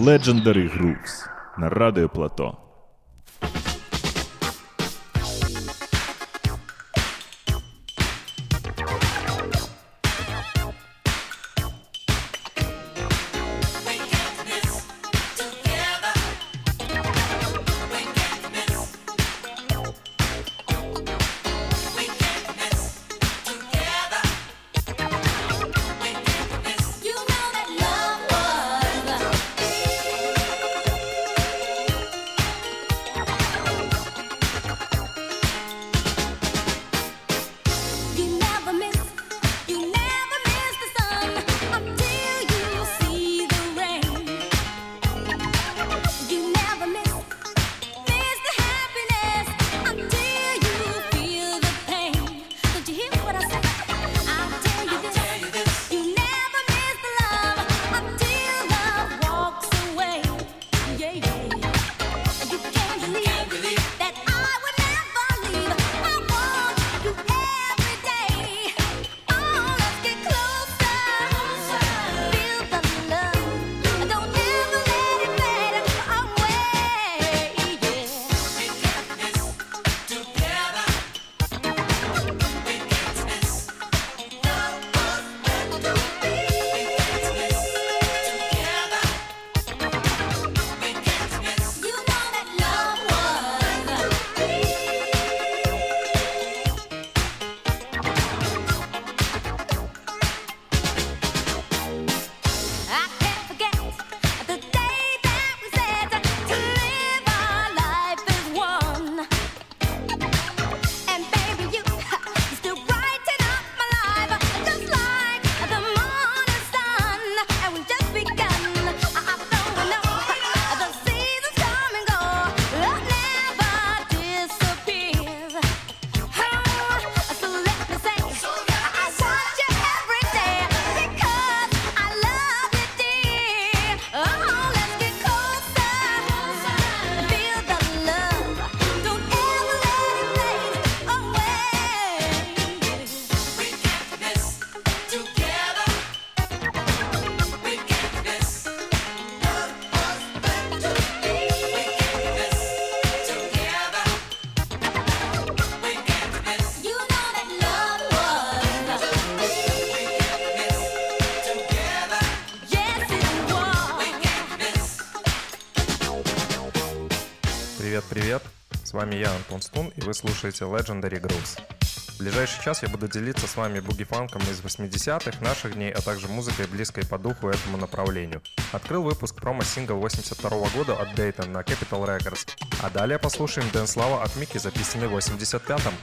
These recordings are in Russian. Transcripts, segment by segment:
Legendary Grooves на радіо Плато. вами я, Антон Стун, и вы слушаете Legendary Grooves. В ближайший час я буду делиться с вами буги фанком из 80-х, наших дней, а также музыкой, близкой по духу этому направлению. Открыл выпуск промо-сингл 82 года от Dayton на Capital Records. А далее послушаем Дэн Слава от Микки записанный в 85-м.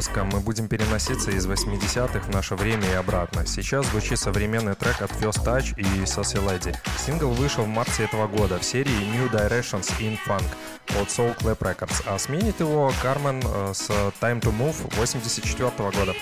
выпуска мы будем переноситься из 80-х в наше время и обратно. Сейчас звучит современный трек от First Touch и Sassy Lady. Сингл вышел в марте этого года в серии New Directions in Funk от Soul Clap Records, а сменит его Кармен э, с Time to Move 84 года.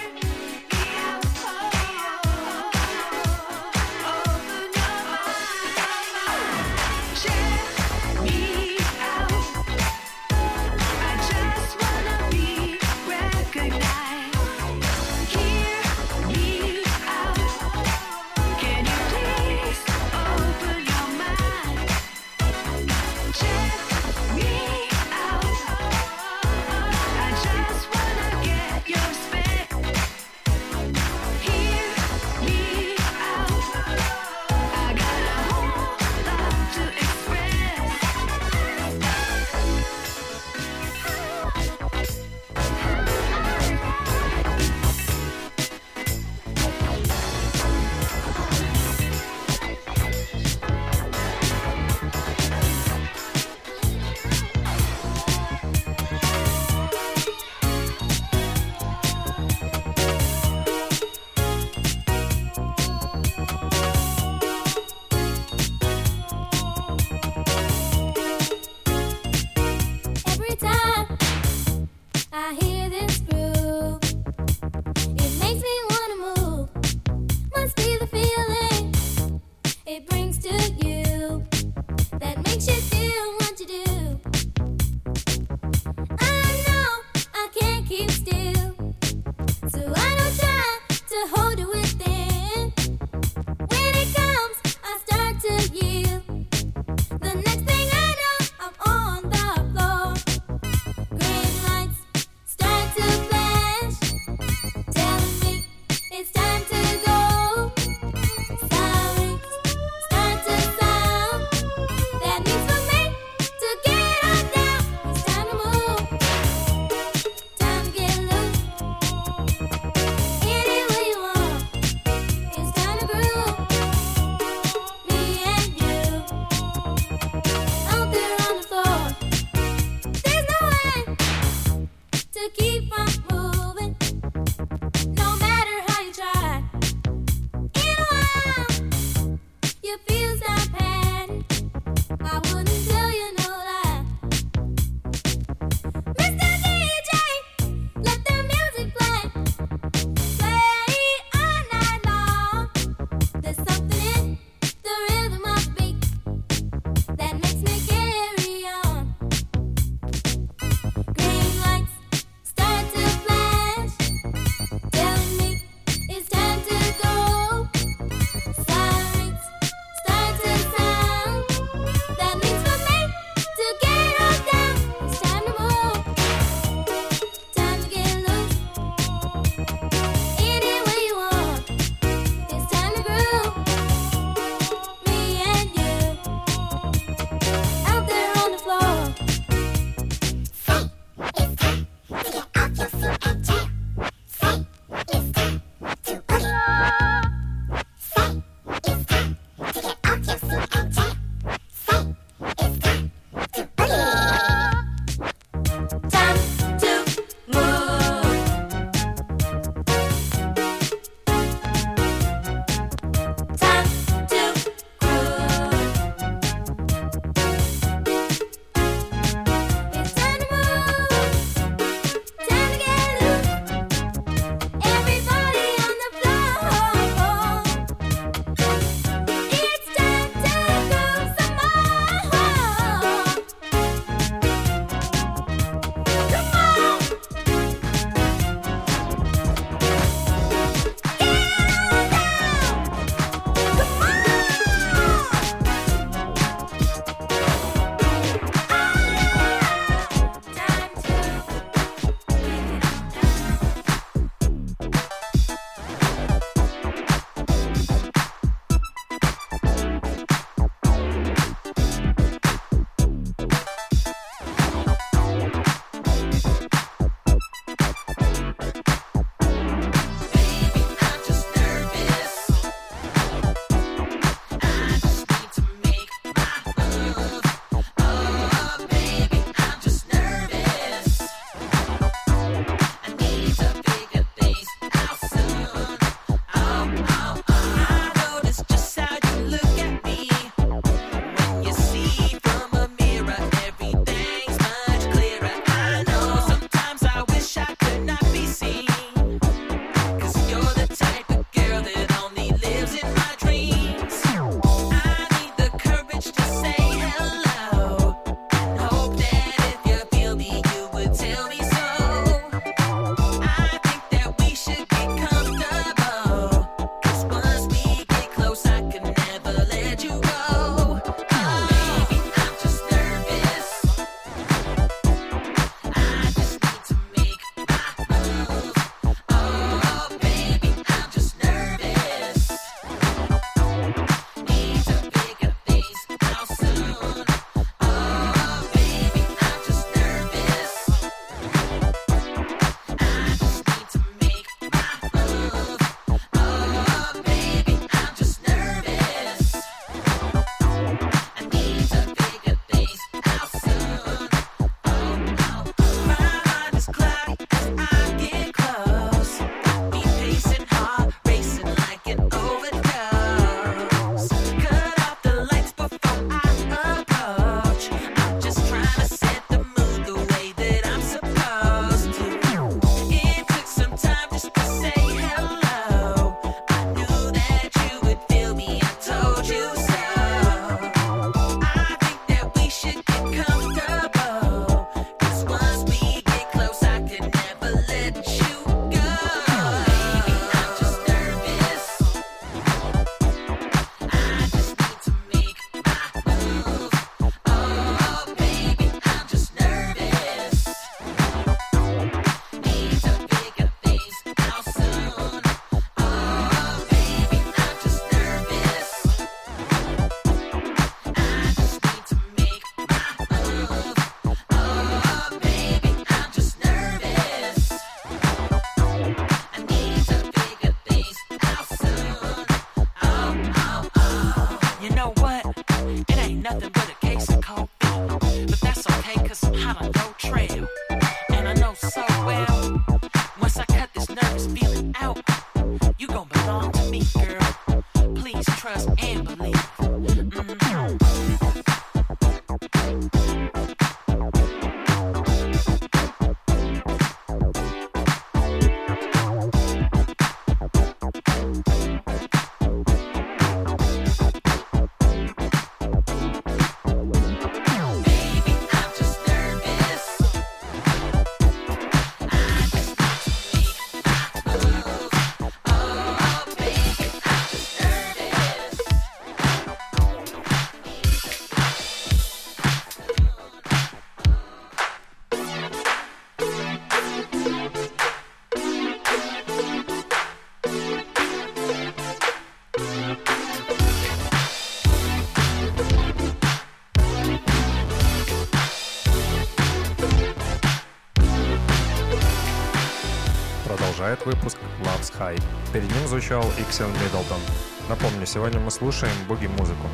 Выпуск Love's High. Перед ним звучал Иксен Миддлтон. Напомню, сегодня мы слушаем буги-музыку.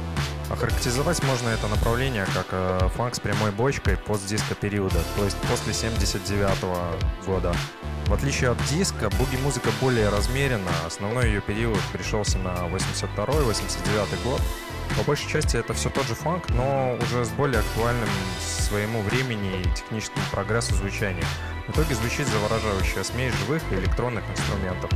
Охарактеризовать можно это направление как э, фанк с прямой бочкой постдиско периода, то есть после 79 года. В отличие от диска, буги-музыка более размерена, основной ее период пришелся на 82-89 год. По большей части это все тот же фанк, но уже с более актуальным своему времени и техническому прогрессу звучания. В итоге звучит завораживающая смесь живых и электронных инструментов.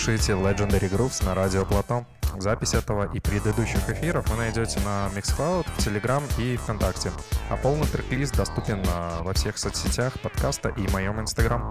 слушаете Legendary Grooves на радио Платон. Запись этого и предыдущих эфиров вы найдете на Mixcloud, Telegram и ВКонтакте. А полный трек-лист доступен во всех соцсетях подкаста и моем Инстаграм.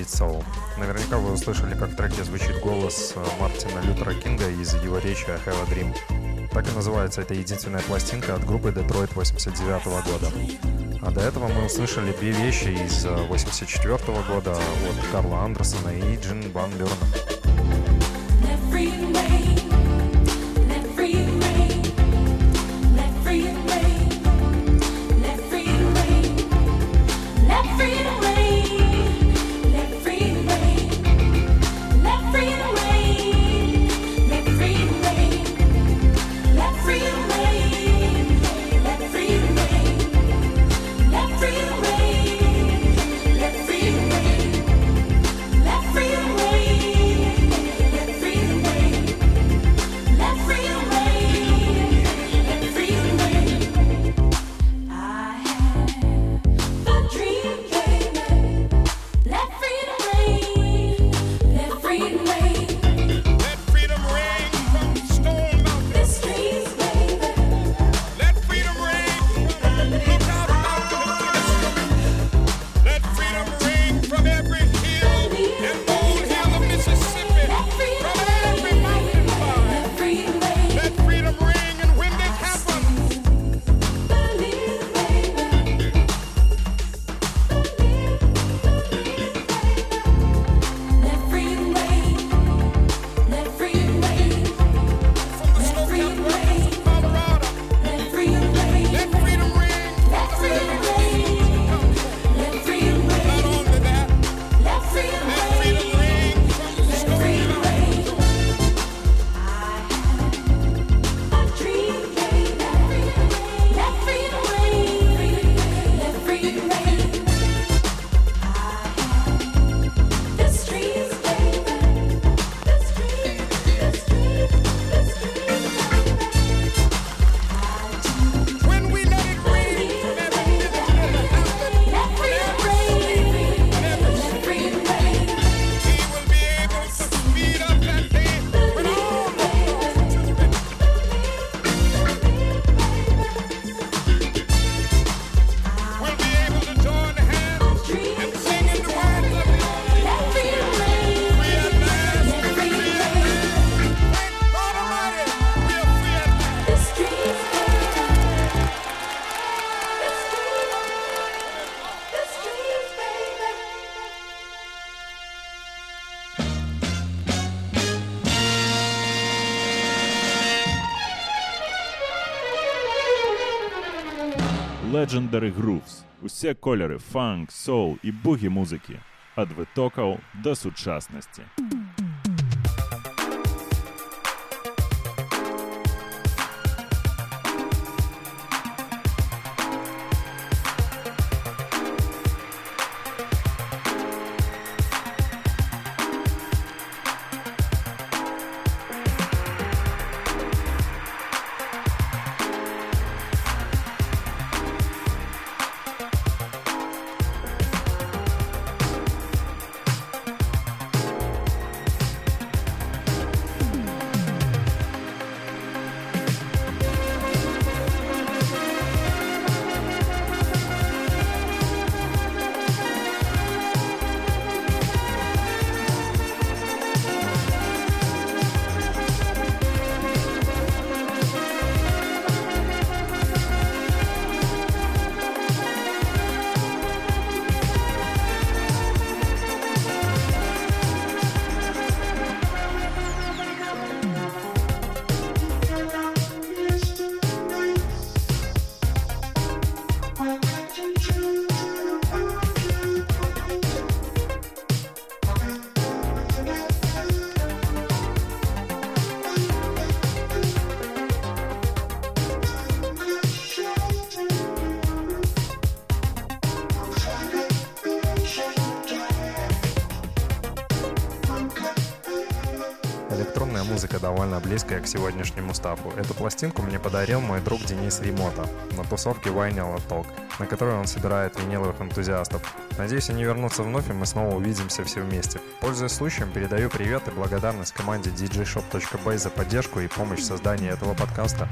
Sweet Soul. Наверняка вы услышали, как в треке звучит голос э, Мартина Лютера Кинга из его речи о Have a Dream». Так и называется эта единственная пластинка от группы Detroit 89 года. А до этого мы услышали две вещи из э, 84 года от Карла Андерсона и Джин Ван Бюрна. Legendary Grooves, усе кольори фанк, соул і бугі музики, від витоків до сучасності. музыка довольно близкая к сегодняшнему стапу. Эту пластинку мне подарил мой друг Денис Ремота на тусовке Vinyl Talk, на которой он собирает виниловых энтузиастов. Надеюсь, они вернутся вновь, и мы снова увидимся все вместе. Пользуясь случаем, передаю привет и благодарность команде djshop.by за поддержку и помощь в создании этого подкаста.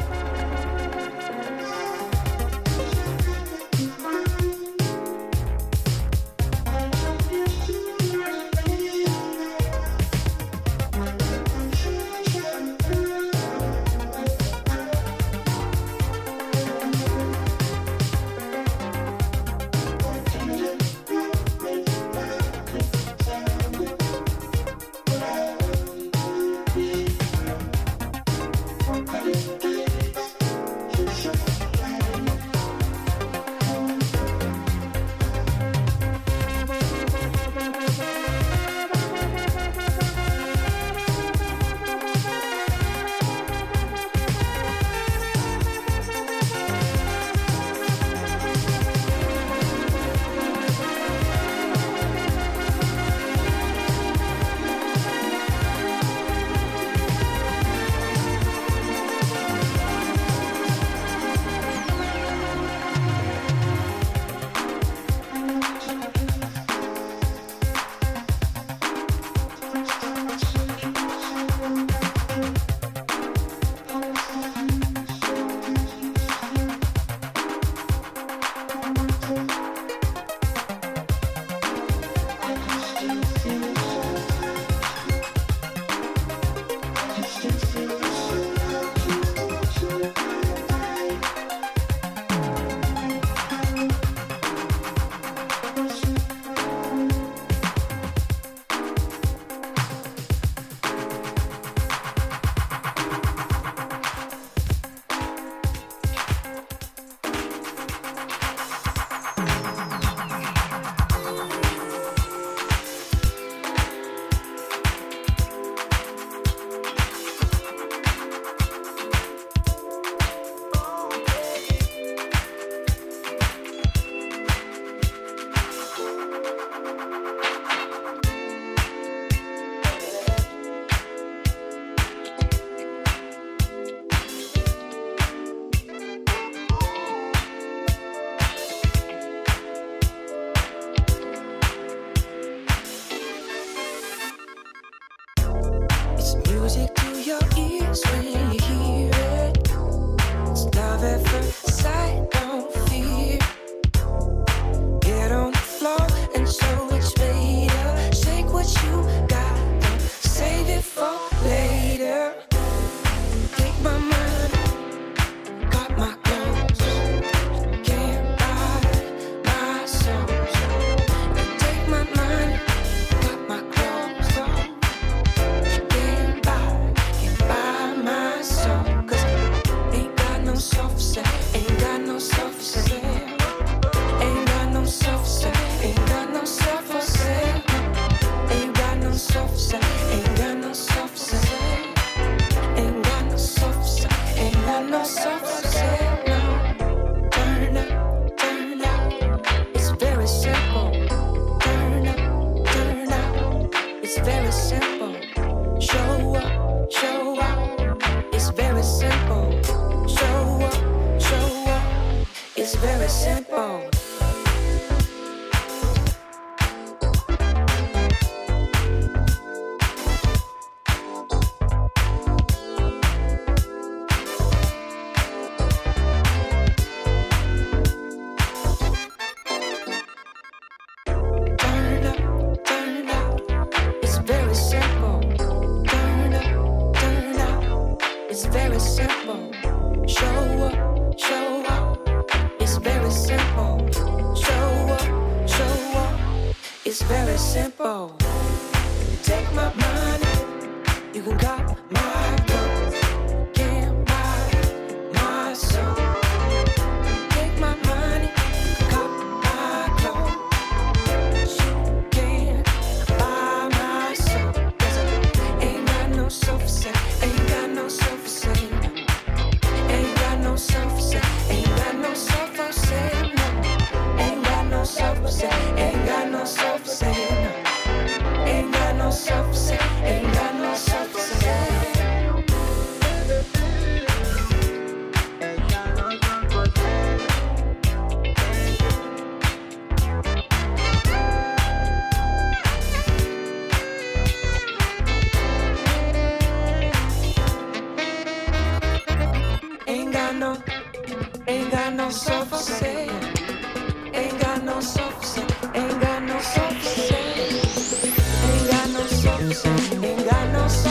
no sé.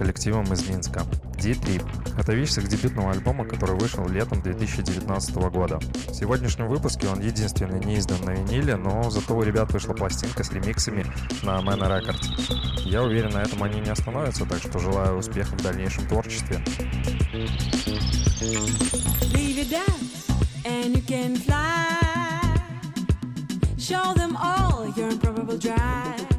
коллективом из Минска D3. Это вещь с их дебютного альбома, который вышел летом 2019 года. В сегодняшнем выпуске он единственный не издан на виниле, но зато у ребят вышла пластинка с ремиксами на Man Records. Я уверен, на этом они не остановятся, так что желаю успехов в дальнейшем творчестве. Leave it down, and you can fly. Show them all your improbable drive.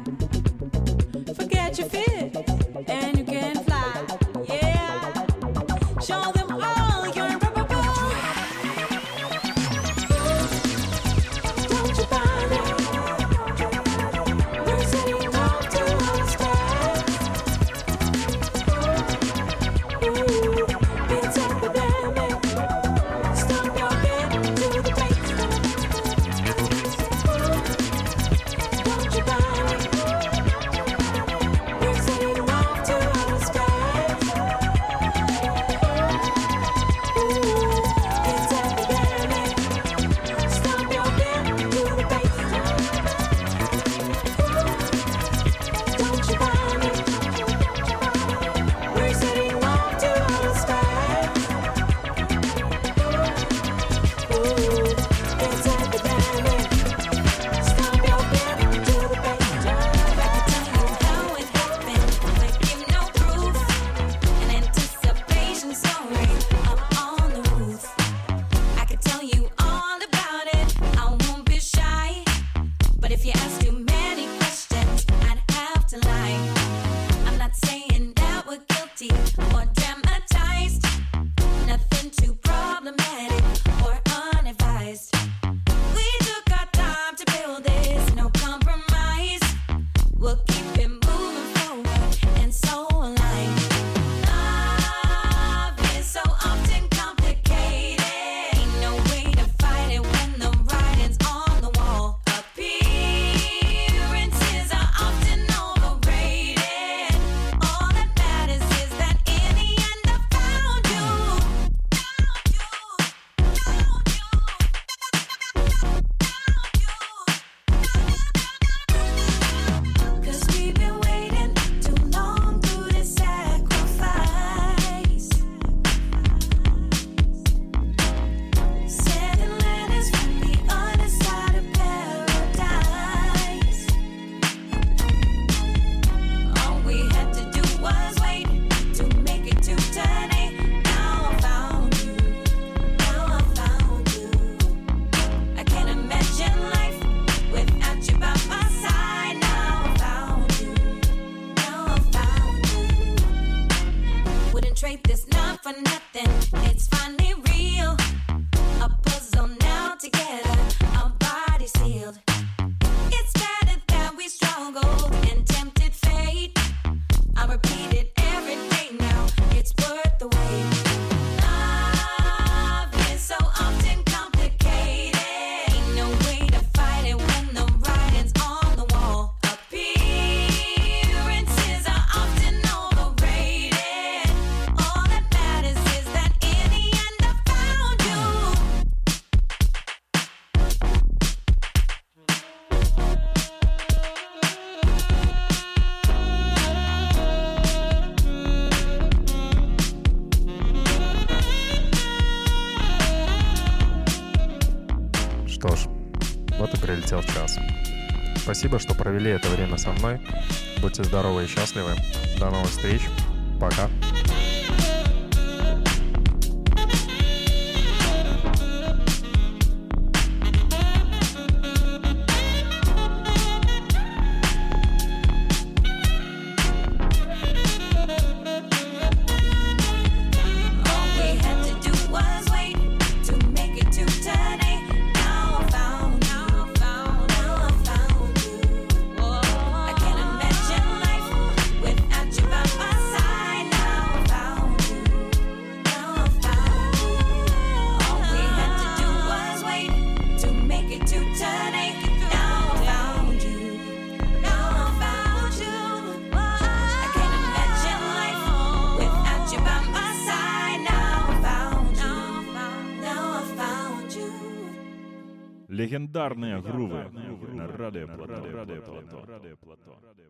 провели это время со мной. Будьте здоровы и счастливы. До новых встреч. Пока. Pallet då.